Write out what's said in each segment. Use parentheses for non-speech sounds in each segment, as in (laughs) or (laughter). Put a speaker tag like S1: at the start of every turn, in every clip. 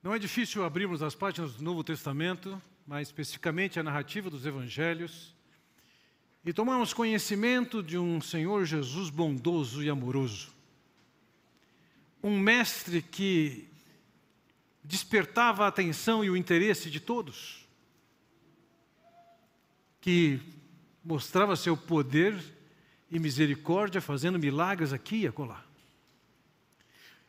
S1: Não é difícil abrirmos as páginas do Novo Testamento, mais especificamente a narrativa dos Evangelhos, e tomarmos conhecimento de um Senhor Jesus bondoso e amoroso. Um mestre que despertava a atenção e o interesse de todos, que mostrava seu poder e misericórdia fazendo milagres aqui e acolá.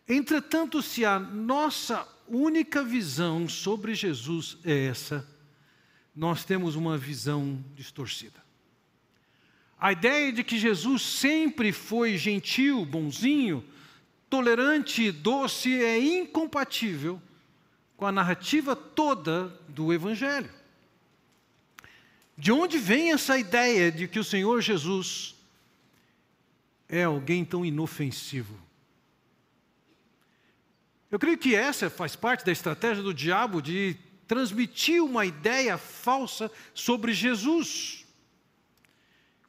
S1: Entretanto, se a nossa única visão sobre Jesus é essa, nós temos uma visão distorcida. A ideia de que Jesus sempre foi gentil, bonzinho, tolerante e doce é incompatível com a narrativa toda do Evangelho. De onde vem essa ideia de que o Senhor Jesus é alguém tão inofensivo? Eu creio que essa faz parte da estratégia do diabo de transmitir uma ideia falsa sobre Jesus.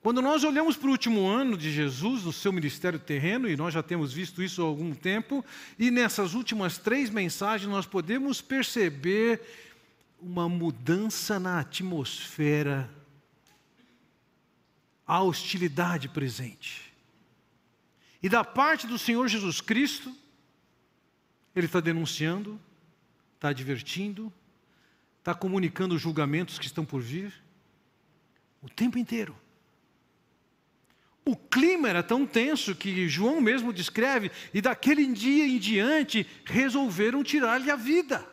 S1: Quando nós olhamos para o último ano de Jesus, no seu ministério terreno, e nós já temos visto isso há algum tempo, e nessas últimas três mensagens nós podemos perceber uma mudança na atmosfera, a hostilidade presente. E da parte do Senhor Jesus Cristo, ele está denunciando, está advertindo, está comunicando os julgamentos que estão por vir, o tempo inteiro. O clima era tão tenso que João mesmo descreve, e daquele dia em diante resolveram tirar-lhe a vida.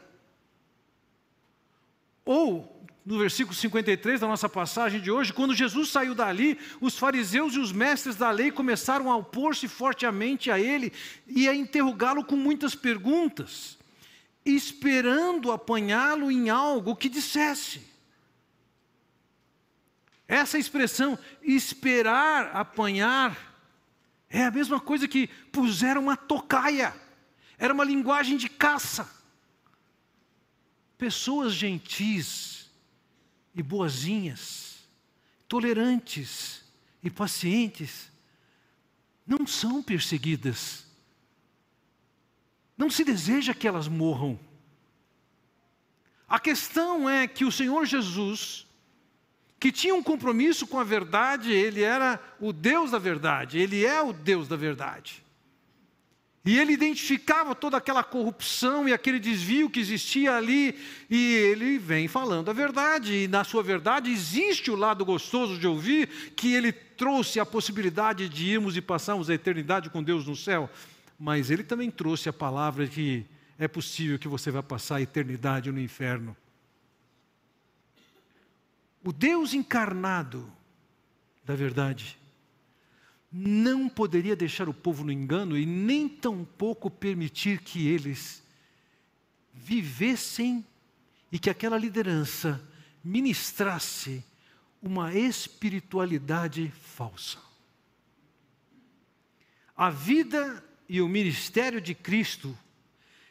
S1: Ou, no versículo 53 da nossa passagem de hoje, quando Jesus saiu dali, os fariseus e os mestres da lei começaram a opor-se fortemente a ele e a interrogá-lo com muitas perguntas, esperando apanhá-lo em algo que dissesse. Essa expressão, esperar apanhar, é a mesma coisa que puseram uma tocaia, era uma linguagem de caça. Pessoas gentis e boazinhas, tolerantes e pacientes, não são perseguidas. Não se deseja que elas morram. A questão é que o Senhor Jesus, que tinha um compromisso com a verdade, ele era o Deus da verdade, ele é o Deus da verdade. E ele identificava toda aquela corrupção e aquele desvio que existia ali, e ele vem falando a verdade, e na sua verdade existe o lado gostoso de ouvir, que ele trouxe a possibilidade de irmos e passarmos a eternidade com Deus no céu, mas ele também trouxe a palavra que é possível que você vá passar a eternidade no inferno. O Deus encarnado da verdade não poderia deixar o povo no engano e nem tampouco permitir que eles vivessem e que aquela liderança ministrasse uma espiritualidade falsa. A vida e o ministério de Cristo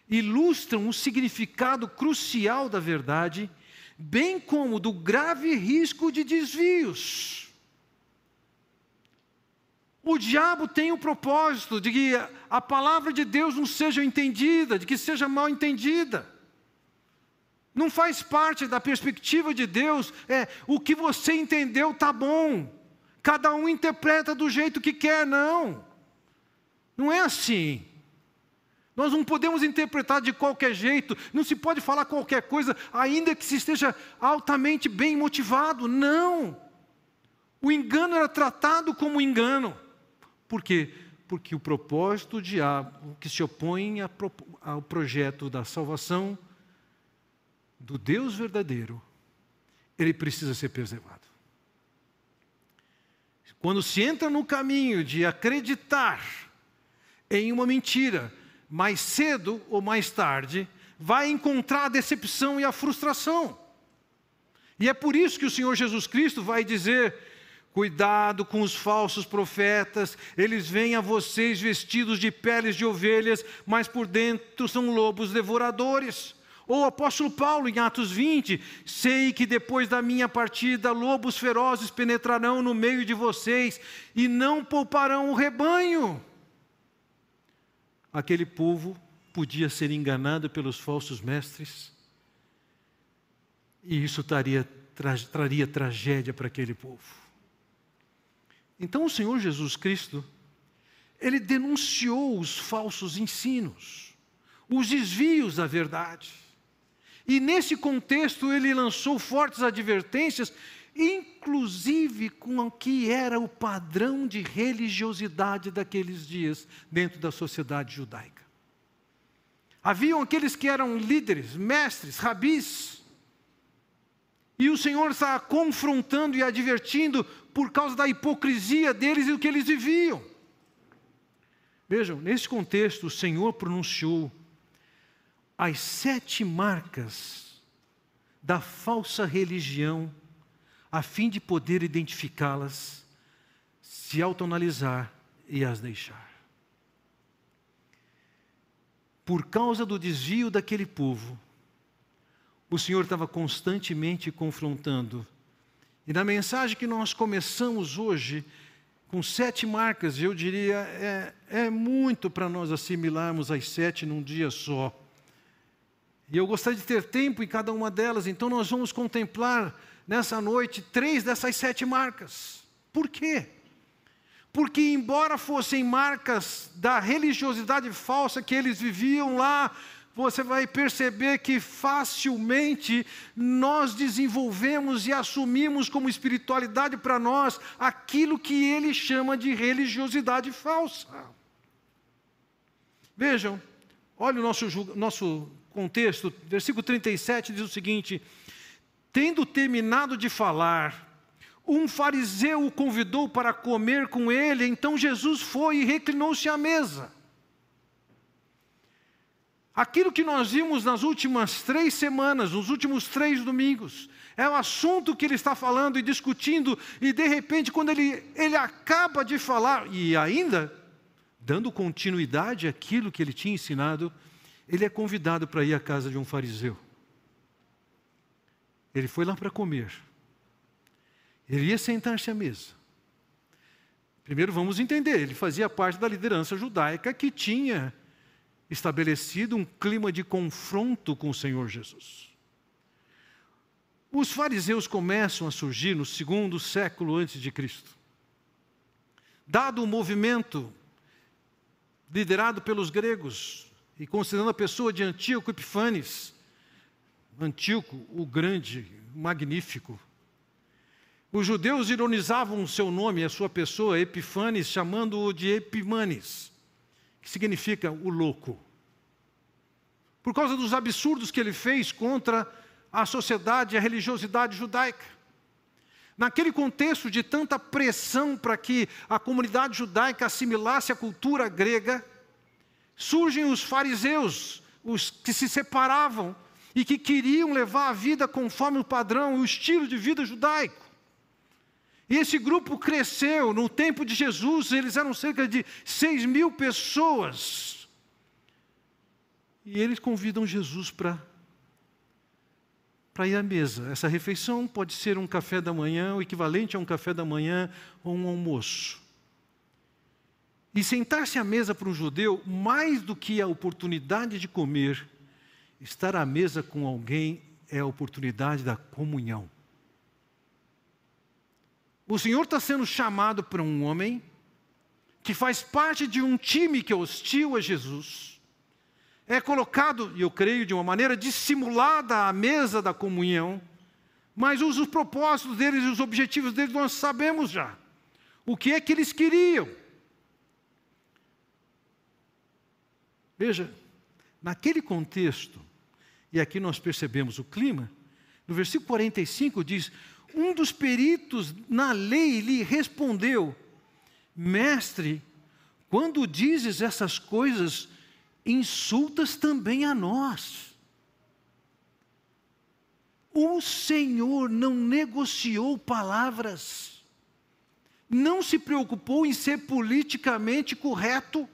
S1: ilustram o significado crucial da verdade, bem como do grave risco de desvios. O diabo tem o propósito de que a palavra de Deus não seja entendida, de que seja mal entendida. Não faz parte da perspectiva de Deus, é o que você entendeu está bom. Cada um interpreta do jeito que quer, não. Não é assim. Nós não podemos interpretar de qualquer jeito, não se pode falar qualquer coisa, ainda que se esteja altamente bem motivado. Não. O engano era tratado como engano. Por quê? Porque o propósito do diabo que se opõe ao projeto da salvação do Deus verdadeiro, ele precisa ser preservado. Quando se entra no caminho de acreditar em uma mentira, mais cedo ou mais tarde, vai encontrar a decepção e a frustração. E é por isso que o Senhor Jesus Cristo vai dizer Cuidado com os falsos profetas, eles vêm a vocês vestidos de peles de ovelhas, mas por dentro são lobos devoradores. Ou o apóstolo Paulo, em Atos 20, sei que depois da minha partida, lobos ferozes penetrarão no meio de vocês e não pouparão o rebanho. Aquele povo podia ser enganado pelos falsos mestres, e isso traria, tra, traria tragédia para aquele povo. Então o Senhor Jesus Cristo, ele denunciou os falsos ensinos, os desvios da verdade. E nesse contexto ele lançou fortes advertências, inclusive com o que era o padrão de religiosidade daqueles dias dentro da sociedade judaica. Haviam aqueles que eram líderes, mestres, rabis, e o Senhor está confrontando e advertindo por causa da hipocrisia deles e do que eles viviam. Vejam, nesse contexto, o Senhor pronunciou as sete marcas da falsa religião, a fim de poder identificá-las, se autoanalisar e as deixar. Por causa do desvio daquele povo, o Senhor estava constantemente confrontando. E na mensagem que nós começamos hoje, com sete marcas, eu diria, é, é muito para nós assimilarmos as sete num dia só. E eu gostaria de ter tempo em cada uma delas, então nós vamos contemplar nessa noite três dessas sete marcas. Por quê? Porque, embora fossem marcas da religiosidade falsa que eles viviam lá, você vai perceber que facilmente nós desenvolvemos e assumimos como espiritualidade para nós aquilo que ele chama de religiosidade falsa. Vejam, olha o nosso, nosso contexto, versículo 37 diz o seguinte: Tendo terminado de falar, um fariseu o convidou para comer com ele, então Jesus foi e reclinou-se à mesa. Aquilo que nós vimos nas últimas três semanas, nos últimos três domingos, é o assunto que ele está falando e discutindo, e de repente, quando ele, ele acaba de falar, e ainda dando continuidade àquilo que ele tinha ensinado, ele é convidado para ir à casa de um fariseu. Ele foi lá para comer. Ele ia sentar-se à mesa. Primeiro vamos entender, ele fazia parte da liderança judaica que tinha estabelecido um clima de confronto com o Senhor Jesus. Os fariseus começam a surgir no segundo século antes de Cristo. Dado o movimento liderado pelos gregos, e considerando a pessoa de Antíoco Epifanes, Antíoco, o grande, o magnífico, os judeus ironizavam o seu nome, a sua pessoa, Epifanes, chamando-o de Epimanes, que significa o louco. Por causa dos absurdos que ele fez contra a sociedade e a religiosidade judaica. Naquele contexto de tanta pressão para que a comunidade judaica assimilasse a cultura grega, surgem os fariseus, os que se separavam e que queriam levar a vida conforme o padrão e o estilo de vida judaico. E esse grupo cresceu, no tempo de Jesus, eles eram cerca de seis mil pessoas. E eles convidam Jesus para para ir à mesa. Essa refeição pode ser um café da manhã, o equivalente a um café da manhã ou um almoço. E sentar-se à mesa para um judeu, mais do que a oportunidade de comer, estar à mesa com alguém é a oportunidade da comunhão. O Senhor está sendo chamado para um homem que faz parte de um time que é hostil a Jesus, é colocado, e eu creio, de uma maneira dissimulada à mesa da comunhão, mas os, os propósitos deles e os objetivos deles nós sabemos já. O que é que eles queriam? Veja, naquele contexto, e aqui nós percebemos o clima, no versículo 45 diz: Um dos peritos na lei lhe respondeu: Mestre, quando dizes essas coisas, insultas também a nós. O Senhor não negociou palavras, não se preocupou em ser politicamente correto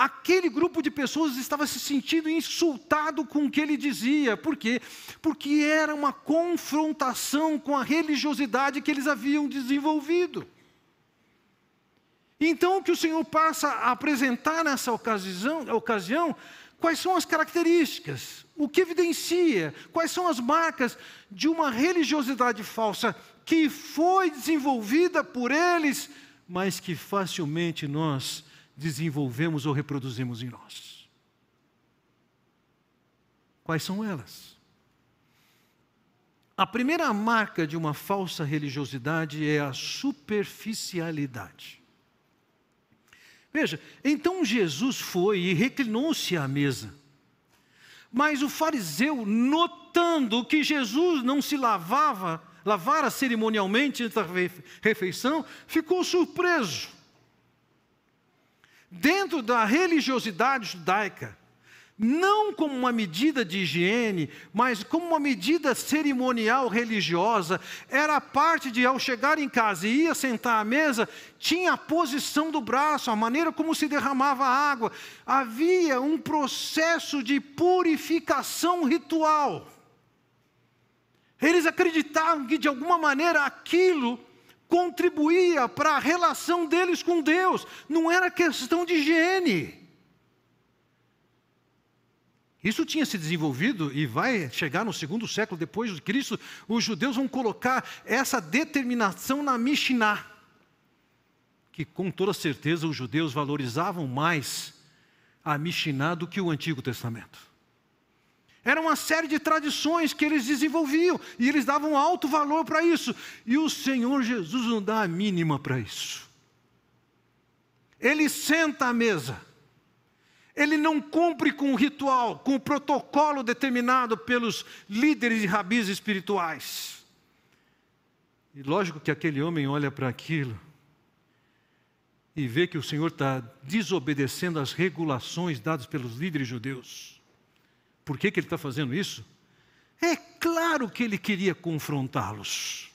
S1: aquele grupo de pessoas estava se sentindo insultado com o que ele dizia. Por quê? Porque era uma confrontação com a religiosidade que eles haviam desenvolvido. Então, o que o Senhor passa a apresentar nessa ocasião, ocasião quais são as características, o que evidencia, quais são as marcas de uma religiosidade falsa que foi desenvolvida por eles, mas que facilmente nós desenvolvemos ou reproduzimos em nós. Quais são elas? A primeira marca de uma falsa religiosidade é a superficialidade. Veja, então Jesus foi e reclinou-se à mesa. Mas o fariseu, notando que Jesus não se lavava, lavara cerimonialmente antes da refeição, ficou surpreso. Dentro da religiosidade judaica, não como uma medida de higiene, mas como uma medida cerimonial religiosa. Era parte de, ao chegar em casa e ia sentar à mesa, tinha a posição do braço, a maneira como se derramava a água. Havia um processo de purificação ritual. Eles acreditavam que, de alguma maneira, aquilo contribuía para a relação deles com Deus, não era questão de higiene. Isso tinha se desenvolvido e vai chegar no segundo século depois de Cristo. Os judeus vão colocar essa determinação na Mishnah, que com toda certeza os judeus valorizavam mais a Mishnah do que o Antigo Testamento. Era uma série de tradições que eles desenvolviam e eles davam alto valor para isso. E o Senhor Jesus não dá a mínima para isso. Ele senta à mesa ele não cumpre com o ritual, com o protocolo determinado pelos líderes e rabis espirituais. E lógico que aquele homem olha para aquilo e vê que o Senhor está desobedecendo às regulações dadas pelos líderes judeus. Por que, que ele está fazendo isso? É claro que ele queria confrontá-los.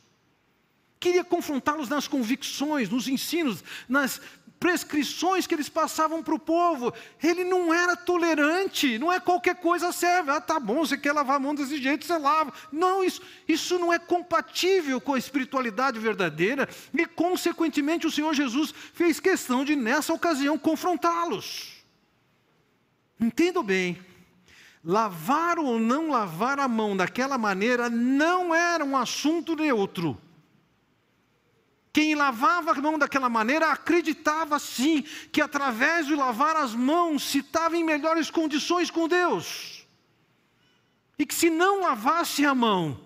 S1: Queria confrontá-los nas convicções, nos ensinos, nas prescrições que eles passavam para o povo. Ele não era tolerante, não é qualquer coisa serve. Ah, tá bom, você quer lavar a mão desse jeito, você lava. Não, isso, isso não é compatível com a espiritualidade verdadeira e, consequentemente, o Senhor Jesus fez questão de, nessa ocasião, confrontá-los. Entendam bem. Lavar ou não lavar a mão daquela maneira não era um assunto neutro. Quem lavava a mão daquela maneira acreditava sim que através de lavar as mãos se estava em melhores condições com Deus. E que se não lavasse a mão,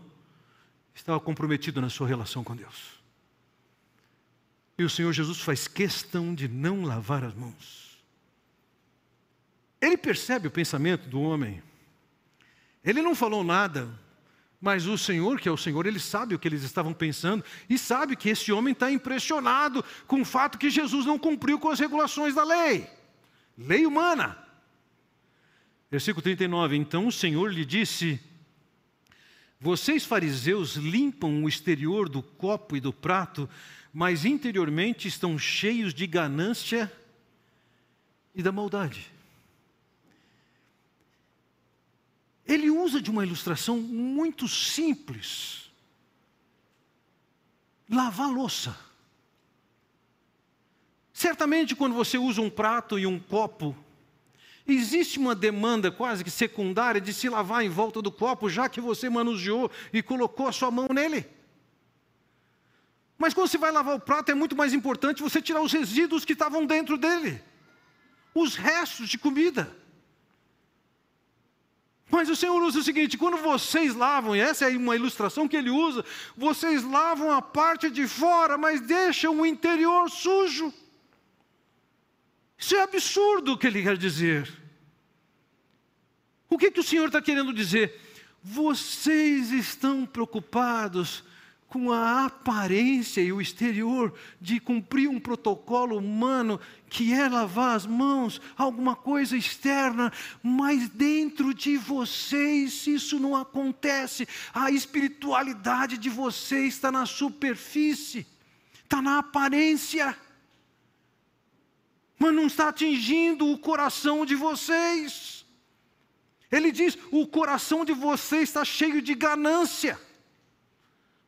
S1: estava comprometido na sua relação com Deus. E o Senhor Jesus faz questão de não lavar as mãos. Ele percebe o pensamento do homem. Ele não falou nada mas o Senhor, que é o Senhor, ele sabe o que eles estavam pensando e sabe que esse homem está impressionado com o fato que Jesus não cumpriu com as regulações da lei, lei humana. Versículo 39: Então o Senhor lhe disse: Vocês fariseus limpam o exterior do copo e do prato, mas interiormente estão cheios de ganância e da maldade. Ele usa de uma ilustração muito simples. Lavar louça. Certamente, quando você usa um prato e um copo, existe uma demanda quase que secundária de se lavar em volta do copo, já que você manuseou e colocou a sua mão nele. Mas quando você vai lavar o prato, é muito mais importante você tirar os resíduos que estavam dentro dele, os restos de comida. Mas o Senhor usa o seguinte: quando vocês lavam, e essa é uma ilustração que ele usa, vocês lavam a parte de fora, mas deixam o interior sujo. Isso é absurdo o que ele quer dizer. O que, que o Senhor está querendo dizer? Vocês estão preocupados com a aparência e o exterior de cumprir um protocolo humano que é lavar as mãos, alguma coisa externa, mas dentro de vocês isso não acontece. A espiritualidade de vocês está na superfície, está na aparência, mas não está atingindo o coração de vocês. Ele diz: o coração de vocês está cheio de ganância.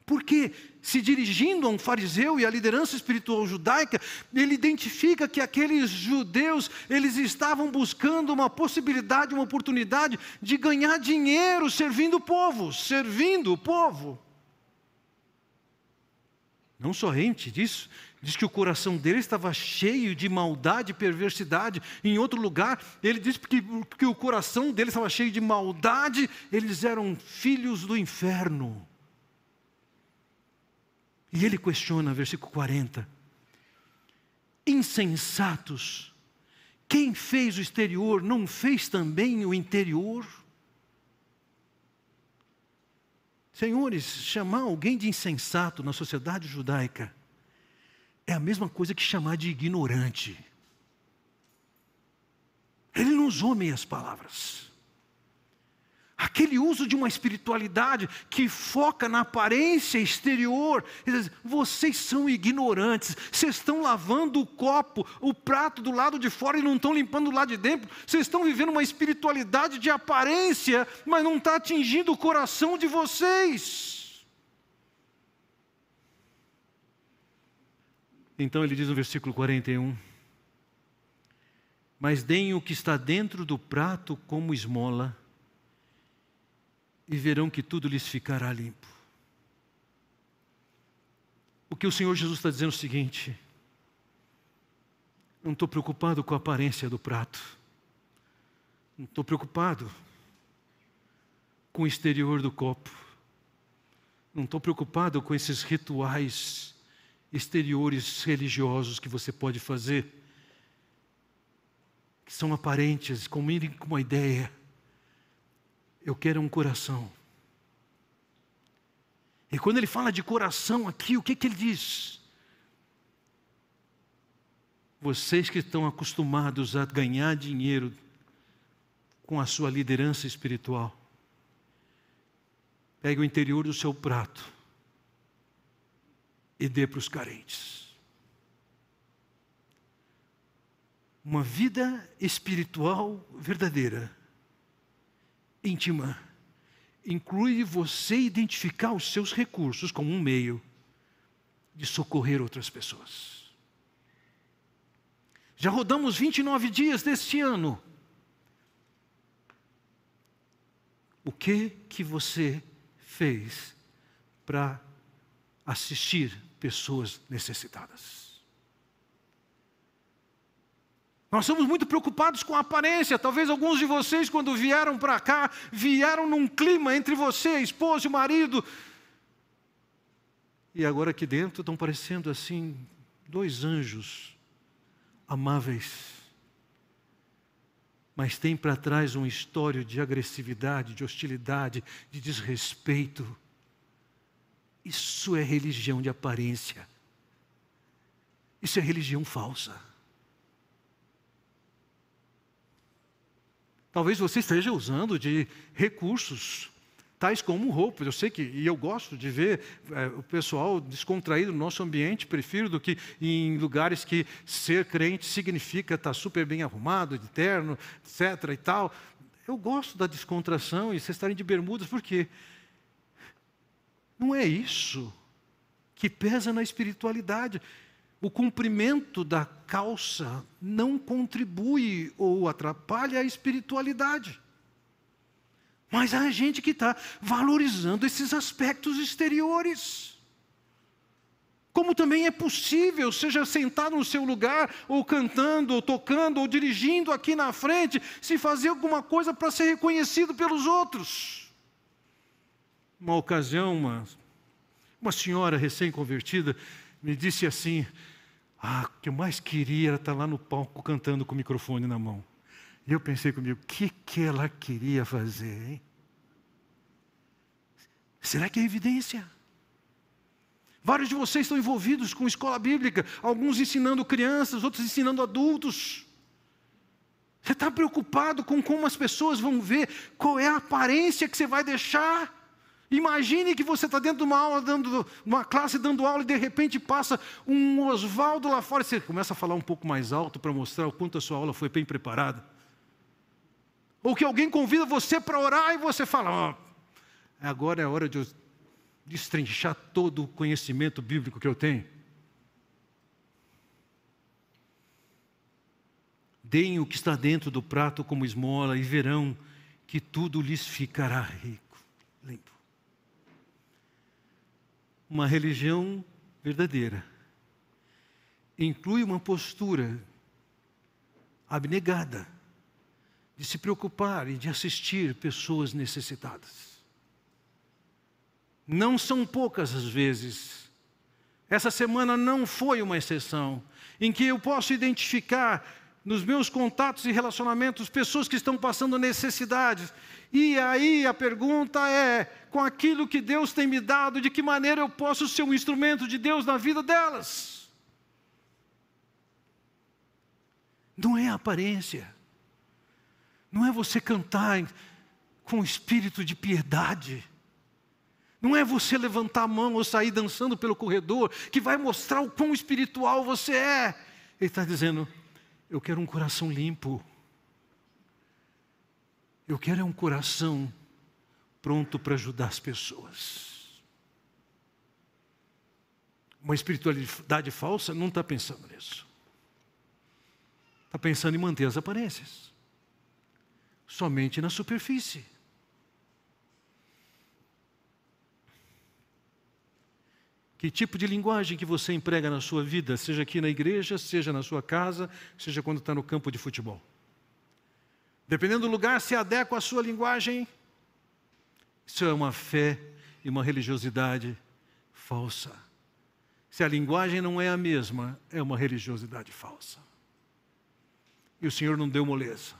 S1: Porque, se dirigindo a um fariseu e à liderança espiritual judaica, ele identifica que aqueles judeus, eles estavam buscando uma possibilidade, uma oportunidade de ganhar dinheiro servindo o povo, servindo o povo. Não somente disso, diz que o coração dele estava cheio de maldade e perversidade. Em outro lugar, ele diz que, que o coração dele estava cheio de maldade, eles eram filhos do inferno. E ele questiona, versículo 40. Insensatos, quem fez o exterior não fez também o interior? Senhores, chamar alguém de insensato na sociedade judaica é a mesma coisa que chamar de ignorante. Ele não usou meias palavras. Aquele uso de uma espiritualidade que foca na aparência exterior. Vocês são ignorantes. Vocês estão lavando o copo, o prato do lado de fora e não estão limpando do lado de dentro. Vocês estão vivendo uma espiritualidade de aparência, mas não está atingindo o coração de vocês. Então ele diz no versículo 41. Mas deem o que está dentro do prato como esmola e verão que tudo lhes ficará limpo. O que o Senhor Jesus está dizendo é o seguinte: não estou preocupado com a aparência do prato, não estou preocupado com o exterior do copo, não estou preocupado com esses rituais exteriores religiosos que você pode fazer, que são aparentes, com uma ideia eu quero um coração. E quando ele fala de coração aqui, o que, que ele diz? Vocês que estão acostumados a ganhar dinheiro com a sua liderança espiritual, pegue o interior do seu prato e dê para os carentes. Uma vida espiritual verdadeira íntima inclui você identificar os seus recursos como um meio de socorrer outras pessoas. Já rodamos 29 dias deste ano. O que que você fez para assistir pessoas necessitadas? Nós somos muito preocupados com a aparência. Talvez alguns de vocês, quando vieram para cá, vieram num clima entre você, esposo e marido. E agora aqui dentro estão parecendo assim, dois anjos amáveis. Mas tem para trás uma história de agressividade, de hostilidade, de desrespeito. Isso é religião de aparência. Isso é religião falsa. Talvez você esteja usando de recursos tais como roupas. Eu sei que, e eu gosto de ver é, o pessoal descontraído no nosso ambiente, prefiro do que em lugares que ser crente significa estar super bem arrumado, de terno, etc. e tal. Eu gosto da descontração e vocês estarem de bermudas, porque não é isso que pesa na espiritualidade o cumprimento da calça não contribui ou atrapalha a espiritualidade. Mas há gente que está valorizando esses aspectos exteriores. Como também é possível, seja sentado no seu lugar, ou cantando, ou tocando, ou dirigindo aqui na frente, se fazer alguma coisa para ser reconhecido pelos outros. Uma ocasião, uma, uma senhora recém-convertida me disse assim: ah, o que eu mais queria era estar lá no palco cantando com o microfone na mão. E eu pensei comigo, o que, que ela queria fazer, hein? Será que é evidência? Vários de vocês estão envolvidos com escola bíblica, alguns ensinando crianças, outros ensinando adultos. Você está preocupado com como as pessoas vão ver, qual é a aparência que você vai deixar? Imagine que você está dentro de uma aula, dando, uma classe dando aula, e de repente passa um Oswaldo lá fora, e você começa a falar um pouco mais alto para mostrar o quanto a sua aula foi bem preparada. Ou que alguém convida você para orar e você fala, oh, agora é hora de eu destrinchar todo o conhecimento bíblico que eu tenho. Deem o que está dentro do prato como esmola e verão que tudo lhes ficará rico, limpo. Uma religião verdadeira inclui uma postura abnegada de se preocupar e de assistir pessoas necessitadas. Não são poucas as vezes. Essa semana não foi uma exceção em que eu posso identificar nos meus contatos e relacionamentos pessoas que estão passando necessidades. E aí a pergunta é: com aquilo que Deus tem me dado, de que maneira eu posso ser um instrumento de Deus na vida delas? Não é aparência, não é você cantar com espírito de piedade. Não é você levantar a mão ou sair dançando pelo corredor que vai mostrar o quão espiritual você é. Ele está dizendo: eu quero um coração limpo. Eu quero é um coração pronto para ajudar as pessoas. Uma espiritualidade falsa não está pensando nisso. Está pensando em manter as aparências. Somente na superfície. Que tipo de linguagem que você emprega na sua vida, seja aqui na igreja, seja na sua casa, seja quando está no campo de futebol? Dependendo do lugar, se adequa à sua linguagem. Isso é uma fé e uma religiosidade falsa. Se a linguagem não é a mesma, é uma religiosidade falsa. E o Senhor não deu moleza.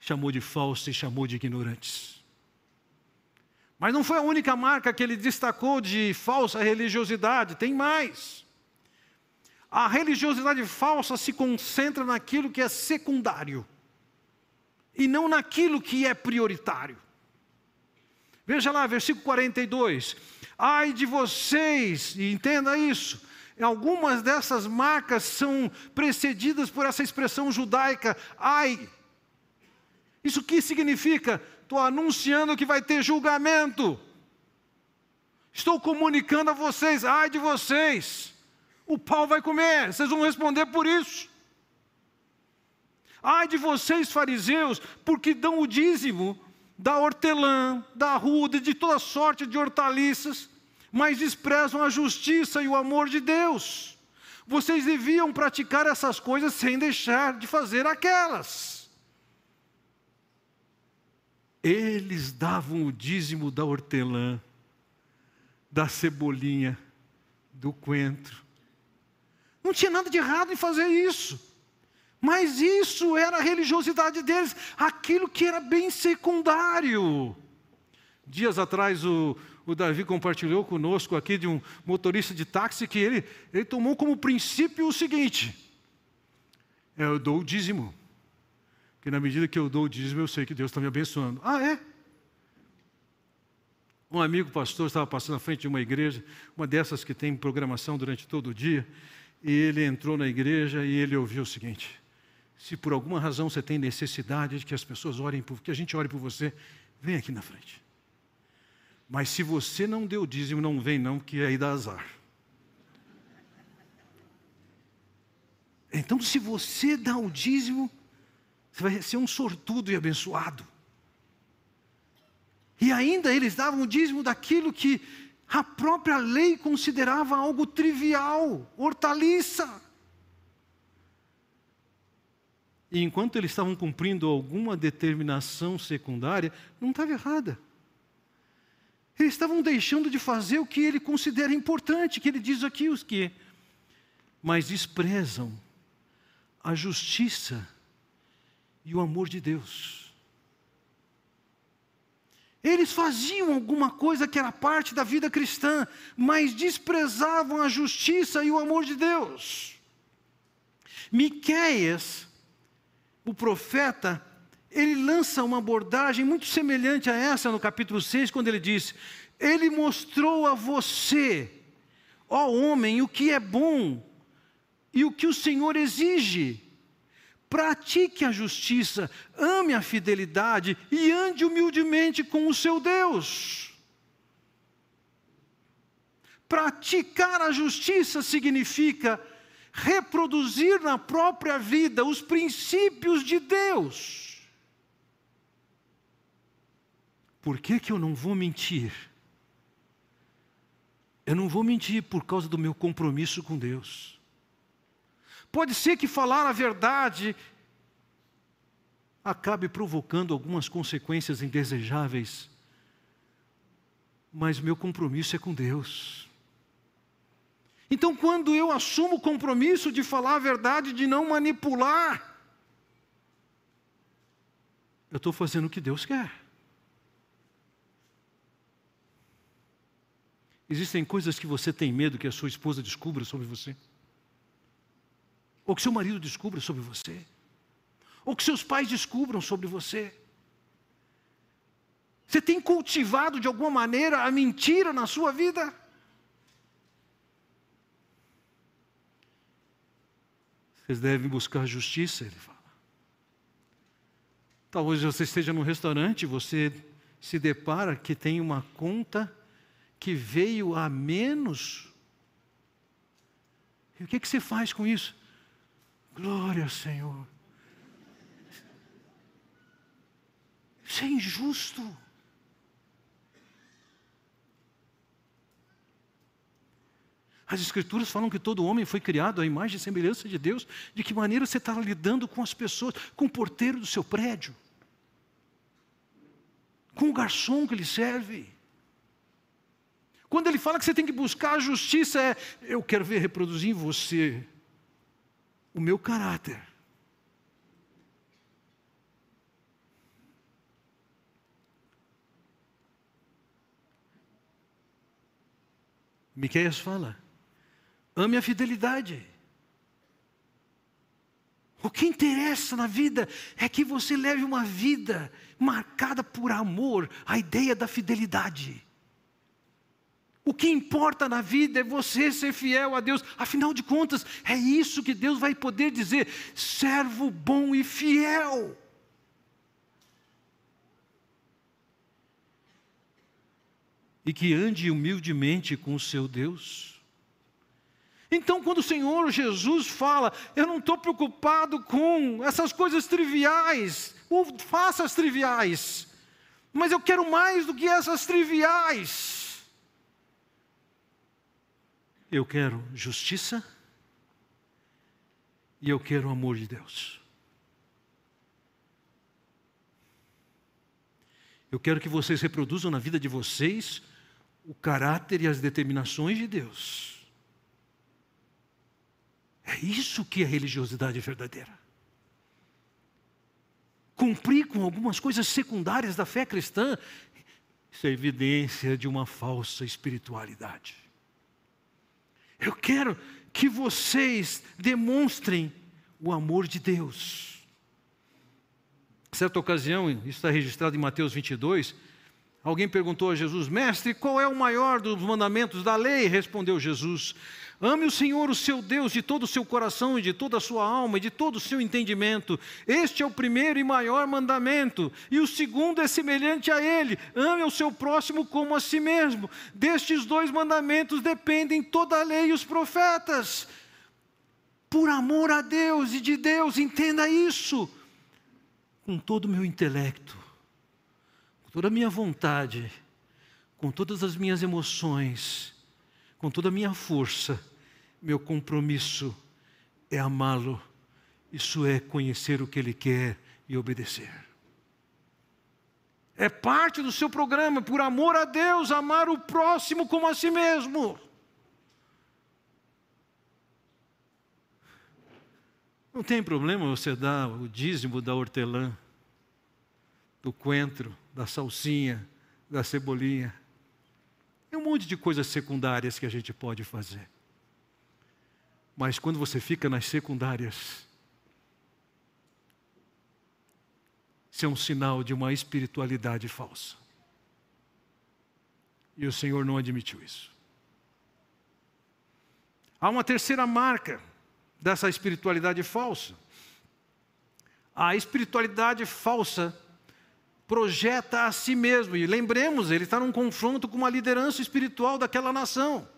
S1: Chamou de falsa e chamou de ignorantes. Mas não foi a única marca que ele destacou de falsa religiosidade, tem mais. A religiosidade falsa se concentra naquilo que é secundário e não naquilo que é prioritário. Veja lá, versículo 42. Ai de vocês, e entenda isso, algumas dessas marcas são precedidas por essa expressão judaica, ai. Isso que significa? Estou anunciando que vai ter julgamento. Estou comunicando a vocês, ai de vocês, o pau vai comer, vocês vão responder por isso. Ai de vocês, fariseus, porque dão o dízimo da hortelã, da ruda, de toda sorte de hortaliças, mas desprezam a justiça e o amor de Deus. Vocês deviam praticar essas coisas sem deixar de fazer aquelas. Eles davam o dízimo da hortelã, da cebolinha, do coentro. Não tinha nada de errado em fazer isso. Mas isso era a religiosidade deles, aquilo que era bem secundário. Dias atrás o, o Davi compartilhou conosco aqui de um motorista de táxi que ele, ele tomou como princípio o seguinte: eu dou o dízimo. Porque na medida que eu dou o dízimo, eu sei que Deus está me abençoando. Ah, é? Um amigo pastor estava passando à frente de uma igreja, uma dessas que tem programação durante todo o dia, e ele entrou na igreja e ele ouviu o seguinte: se por alguma razão você tem necessidade de que as pessoas orem por, que a gente ore por você, vem aqui na frente. Mas se você não deu dízimo, não vem não, que aí dá azar. Então, se você dá o dízimo, você vai ser um sortudo e abençoado. E ainda eles davam o dízimo daquilo que a própria lei considerava algo trivial, hortaliça. E enquanto eles estavam cumprindo alguma determinação secundária, não estava errada. Eles estavam deixando de fazer o que ele considera importante, que ele diz aqui os que, mas desprezam a justiça e o amor de Deus. Eles faziam alguma coisa que era parte da vida cristã, mas desprezavam a justiça e o amor de Deus. Miqueias, o profeta, ele lança uma abordagem muito semelhante a essa no capítulo 6, quando ele diz: Ele mostrou a você, ó homem, o que é bom e o que o Senhor exige pratique a justiça, ame a fidelidade e ande humildemente com o seu Deus. Praticar a justiça significa reproduzir na própria vida os princípios de Deus. Por que, que eu não vou mentir? Eu não vou mentir por causa do meu compromisso com Deus. Pode ser que falar a verdade acabe provocando algumas consequências indesejáveis, mas meu compromisso é com Deus. Então, quando eu assumo o compromisso de falar a verdade, de não manipular, eu estou fazendo o que Deus quer. Existem coisas que você tem medo que a sua esposa descubra sobre você, ou que seu marido descubra sobre você ou que seus pais descubram sobre você. Você tem cultivado de alguma maneira a mentira na sua vida? Vocês devem buscar justiça, ele fala. Talvez você esteja num restaurante e você se depara que tem uma conta que veio a menos. E o que, que você faz com isso? Glória Senhor. Isso é injusto. As Escrituras falam que todo homem foi criado à imagem e semelhança de Deus. De que maneira você está lidando com as pessoas, com o porteiro do seu prédio, com o garçom que lhe serve? Quando ele fala que você tem que buscar a justiça, é eu quero ver reproduzir em você o meu caráter. Miqueias fala: ame a fidelidade. O que interessa na vida é que você leve uma vida marcada por amor, a ideia da fidelidade. O que importa na vida é você ser fiel a Deus, afinal de contas, é isso que Deus vai poder dizer: servo bom e fiel. e que ande humildemente com o seu Deus. Então, quando o Senhor Jesus fala, eu não estou preocupado com essas coisas triviais, ou faça as triviais, mas eu quero mais do que essas triviais. Eu quero justiça e eu quero o amor de Deus. Eu quero que vocês reproduzam na vida de vocês o caráter e as determinações de Deus. É isso que é religiosidade verdadeira. Cumprir com algumas coisas secundárias da fé cristã, isso é evidência de uma falsa espiritualidade. Eu quero que vocês demonstrem o amor de Deus. Certa ocasião, isso está registrado em Mateus 22, Alguém perguntou a Jesus, mestre, qual é o maior dos mandamentos da lei? Respondeu Jesus: Ame o Senhor, o seu Deus, de todo o seu coração e de toda a sua alma e de todo o seu entendimento. Este é o primeiro e maior mandamento. E o segundo é semelhante a ele: ame o seu próximo como a si mesmo. Destes dois mandamentos dependem toda a lei e os profetas. Por amor a Deus e de Deus, entenda isso com todo o meu intelecto toda a minha vontade, com todas as minhas emoções, com toda a minha força, meu compromisso é amá-lo, isso é conhecer o que ele quer e obedecer. É parte do seu programa, por amor a Deus, amar o próximo como a si mesmo. Não tem problema você dar o dízimo da hortelã, do coentro, da salsinha, da cebolinha. É um monte de coisas secundárias que a gente pode fazer. Mas quando você fica nas secundárias, isso é um sinal de uma espiritualidade falsa. E o Senhor não admitiu isso. Há uma terceira marca dessa espiritualidade falsa. A espiritualidade falsa projeta a si mesmo. E lembremos, ele está num confronto com uma liderança espiritual daquela nação.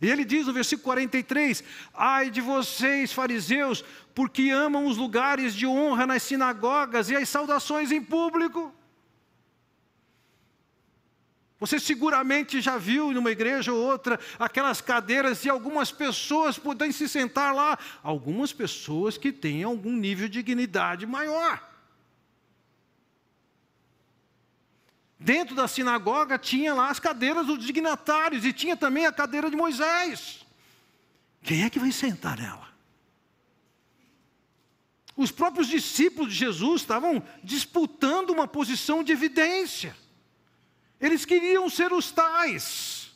S1: E ele diz no versículo 43: Ai de vocês, fariseus, porque amam os lugares de honra nas sinagogas e as saudações em público. Você seguramente já viu numa igreja ou outra aquelas cadeiras e algumas pessoas podem se sentar lá, algumas pessoas que têm algum nível de dignidade maior. Dentro da sinagoga tinha lá as cadeiras dos dignatários e tinha também a cadeira de Moisés. Quem é que vai sentar nela? Os próprios discípulos de Jesus estavam disputando uma posição de evidência. Eles queriam ser os tais.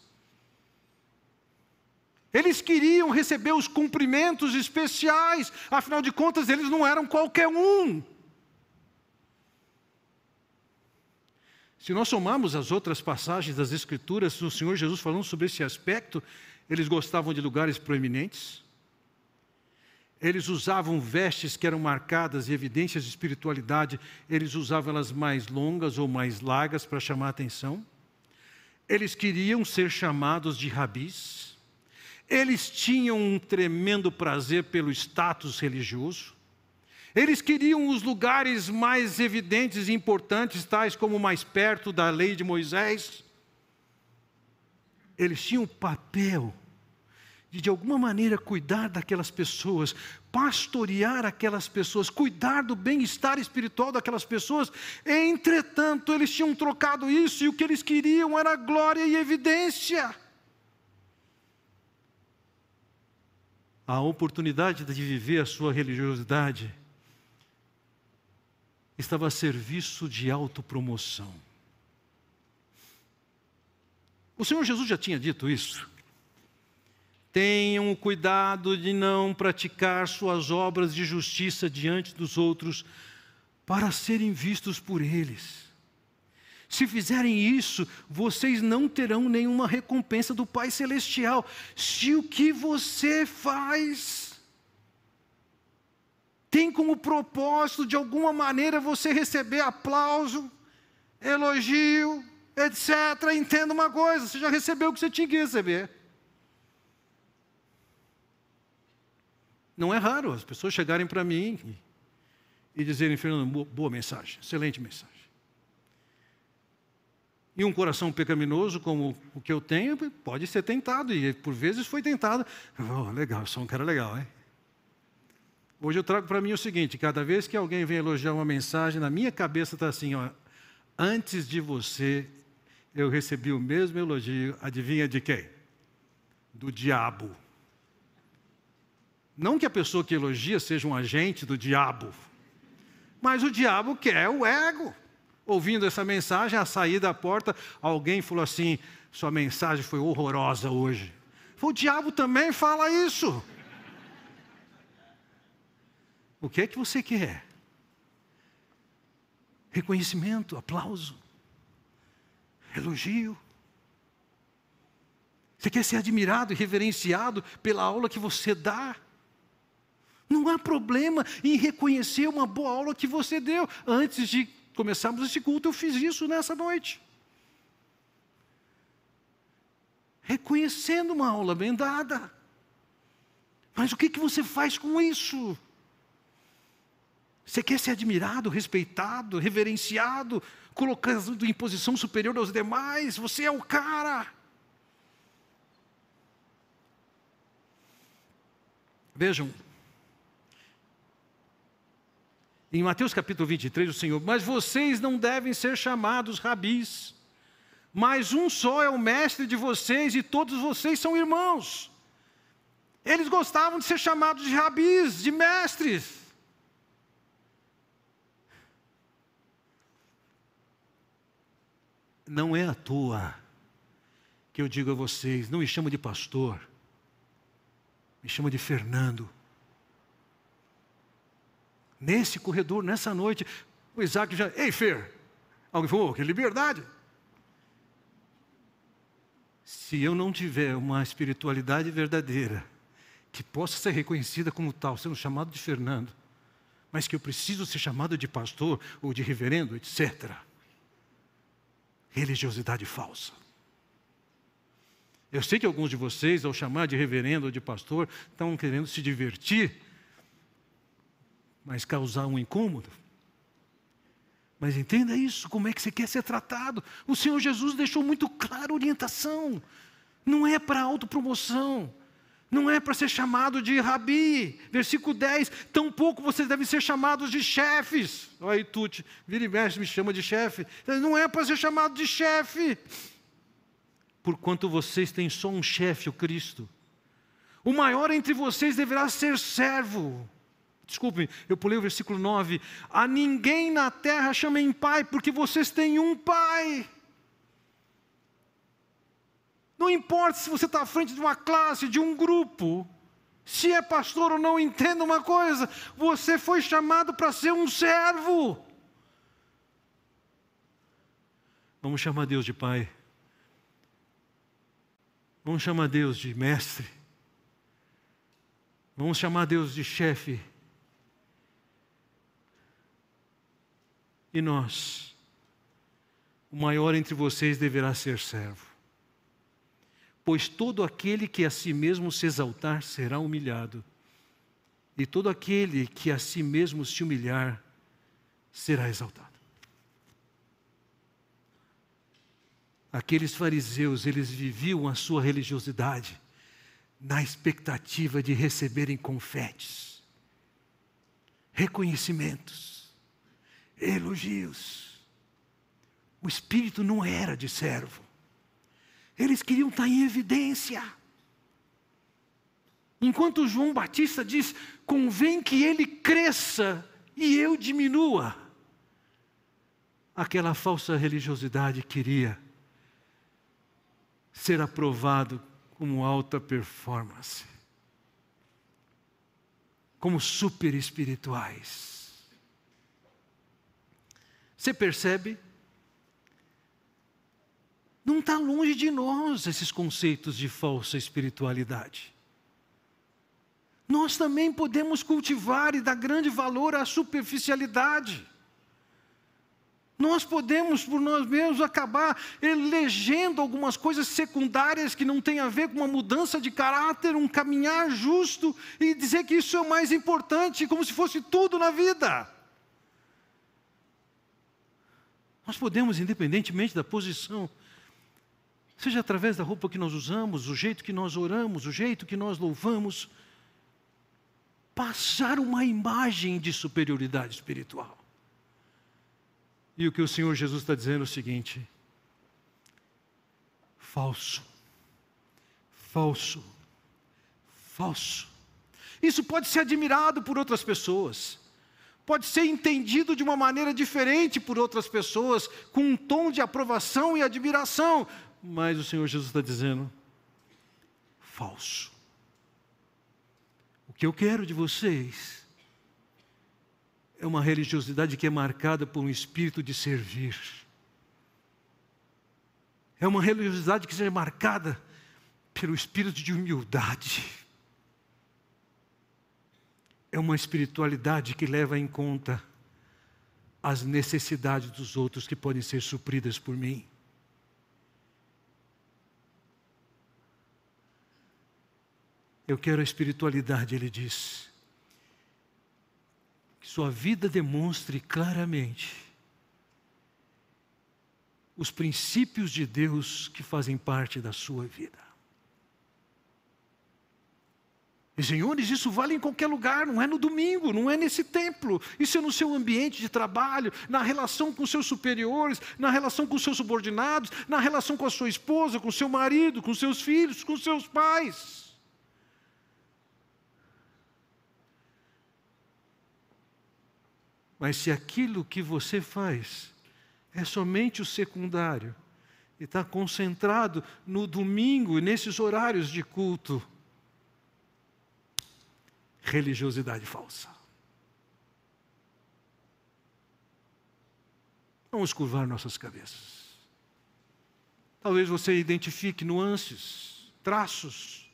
S1: Eles queriam receber os cumprimentos especiais, afinal de contas, eles não eram qualquer um. Se nós somarmos as outras passagens das Escrituras do Senhor Jesus falando sobre esse aspecto, eles gostavam de lugares proeminentes, eles usavam vestes que eram marcadas de evidências de espiritualidade, eles usavam elas mais longas ou mais largas para chamar a atenção. Eles queriam ser chamados de rabis. Eles tinham um tremendo prazer pelo status religioso. Eles queriam os lugares mais evidentes e importantes, tais como mais perto da lei de Moisés. Eles tinham o papel de, de alguma maneira, cuidar daquelas pessoas, pastorear aquelas pessoas, cuidar do bem-estar espiritual daquelas pessoas. Entretanto, eles tinham trocado isso e o que eles queriam era glória e evidência. A oportunidade de viver a sua religiosidade estava a serviço de autopromoção. O Senhor Jesus já tinha dito isso. Tenham cuidado de não praticar suas obras de justiça diante dos outros, para serem vistos por eles. Se fizerem isso, vocês não terão nenhuma recompensa do Pai Celestial. Se o que você faz tem como propósito, de alguma maneira, você receber aplauso, elogio, etc. Entenda uma coisa: você já recebeu o que você tinha que receber. Não é raro as pessoas chegarem para mim e, e dizerem, Fernando, boa mensagem, excelente mensagem. E um coração pecaminoso como o que eu tenho pode ser tentado, e por vezes foi tentado. (laughs) Oh, legal, sou um cara legal, hein? Hoje eu trago para mim o seguinte: cada vez que alguém vem elogiar uma mensagem, na minha cabeça está assim, ó, antes de você, eu recebi o mesmo elogio, adivinha de quem? Do diabo. Não que a pessoa que elogia seja um agente do diabo, mas o diabo quer o ego. Ouvindo essa mensagem, a sair da porta, alguém falou assim: sua mensagem foi horrorosa hoje. O diabo também fala isso. O que é que você quer? Reconhecimento, aplauso, elogio. Você quer ser admirado e reverenciado pela aula que você dá? Não há problema em reconhecer uma boa aula que você deu. Antes de começarmos esse culto, eu fiz isso nessa noite. Reconhecendo uma aula bem dada. Mas o que, que você faz com isso? Você quer ser admirado, respeitado, reverenciado, colocando em posição superior aos demais? Você é o cara. Vejam, em Mateus capítulo 23, o Senhor, mas vocês não devem ser chamados rabis, mas um só é o mestre de vocês e todos vocês são irmãos. Eles gostavam de ser chamados de rabis, de mestres. Não é à toa que eu digo a vocês, não me chama de pastor, me chama de Fernando. Nesse corredor, nessa noite, o Isaac já, ei Fer, alguém falou, oh, que liberdade. Se eu não tiver uma espiritualidade verdadeira, que possa ser reconhecida como tal, sendo chamado de Fernando, mas que eu preciso ser chamado de pastor ou de reverendo, etc religiosidade falsa. Eu sei que alguns de vocês, ao chamar de reverendo ou de pastor, estão querendo se divertir, mas causar um incômodo. Mas entenda isso, como é que você quer ser tratado? O Senhor Jesus deixou muito clara a orientação. Não é para autopromoção. Não é para ser chamado de rabi. Versículo 10. Tampouco vocês devem ser chamados de chefes. Olha aí, Tuti, vira e mexe, me chama de chefe. Não é para ser chamado de chefe. Porquanto vocês têm só um chefe, o Cristo. O maior entre vocês deverá ser servo. Desculpe, eu pulei o versículo 9. A ninguém na terra chamem pai, porque vocês têm um pai. Não importa se você está à frente de uma classe, de um grupo, se é pastor ou não, entenda uma coisa: você foi chamado para ser um servo. Vamos chamar Deus de pai. Vamos chamar Deus de mestre. Vamos chamar Deus de chefe. E nós, o maior entre vocês deverá ser servo. Pois todo aquele que a si mesmo se exaltar será humilhado, e todo aquele que a si mesmo se humilhar será exaltado. Aqueles fariseus, eles viviam a sua religiosidade na expectativa de receberem confetes, reconhecimentos, elogios. O espírito não era de servo. Eles queriam estar em evidência. Enquanto João Batista diz: convém que ele cresça e eu diminua. Aquela falsa religiosidade queria ser aprovado como alta performance, como super espirituais. Você percebe? Não está longe de nós esses conceitos de falsa espiritualidade. Nós também podemos cultivar e dar grande valor à superficialidade. Nós podemos, por nós mesmos, acabar elegendo algumas coisas secundárias que não têm a ver com uma mudança de caráter, um caminhar justo, e dizer que isso é o mais importante, como se fosse tudo na vida. Nós podemos, independentemente da posição, seja através da roupa que nós usamos, o jeito que nós oramos, o jeito que nós louvamos, passar uma imagem de superioridade espiritual. E o que o Senhor Jesus está dizendo é o seguinte: falso, falso, falso. Isso pode ser admirado por outras pessoas. Pode ser entendido de uma maneira diferente por outras pessoas, com um tom de aprovação e admiração, mas o Senhor Jesus está dizendo: falso. O que eu quero de vocês é uma religiosidade que é marcada por um espírito de servir. É uma religiosidade que seja marcada pelo espírito de humildade é uma espiritualidade que leva em conta as necessidades dos outros que podem ser supridas por mim. Eu quero a espiritualidade, ele diz, que sua vida demonstre claramente os princípios de Deus que fazem parte da sua vida. E, senhores, isso vale em qualquer lugar, não é no domingo, não é nesse templo. Isso é no seu ambiente de trabalho, na relação com seus superiores, na relação com seus subordinados, na relação com a sua esposa, com seu marido, com seus filhos, com seus pais. Mas se aquilo que você faz é somente o secundário, e está concentrado no domingo e nesses horários de culto, religiosidade falsa. Vamos curvar nossas cabeças. Talvez você identifique nuances, traços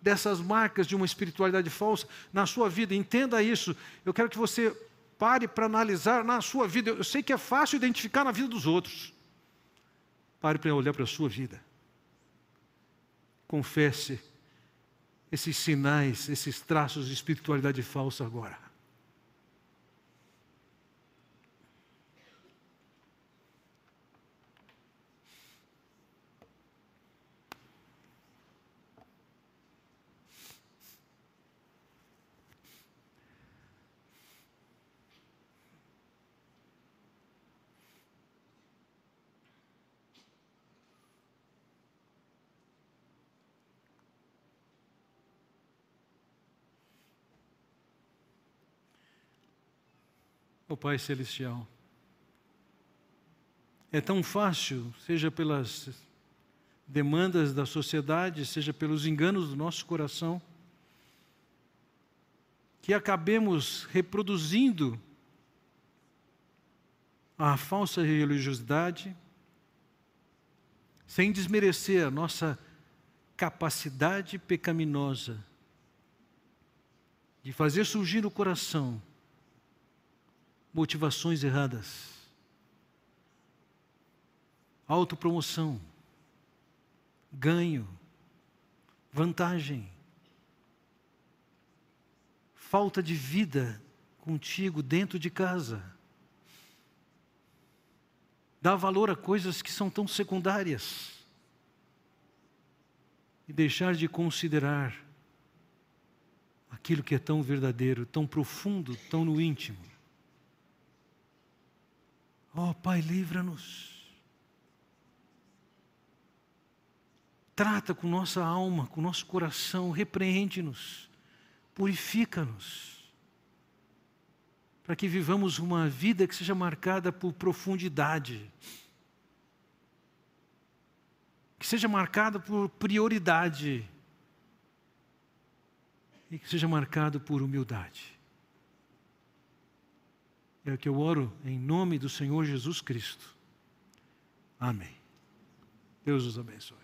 S1: dessas marcas de uma espiritualidade falsa na sua vida. Entenda isso. Eu quero que você pare para analisar na sua vida. Eu sei que é fácil identificar na vida dos outros. Pare para olhar para a sua vida. confesse esses sinais, esses traços de espiritualidade falsa agora. Pai Celestial. É tão fácil, seja pelas demandas da sociedade, seja pelos enganos do nosso coração, que acabemos reproduzindo a falsa religiosidade, sem desmerecer a nossa capacidade pecaminosa de fazer surgir no coração motivações erradas, autopromoção, ganho, vantagem, falta de vida contigo dentro de casa. Dá valor a coisas que são tão secundárias. E deixar de considerar aquilo que é tão verdadeiro, tão profundo, tão no íntimo. Oh, Pai, livra-nos. Trata com nossa alma, com nosso coração, repreende-nos, purifica-nos, para que vivamos uma vida que seja marcada por profundidade, que seja marcada por prioridade e que seja marcado por humildade. É o que eu oro em nome do Senhor Jesus Cristo. Amém. Deus os abençoe.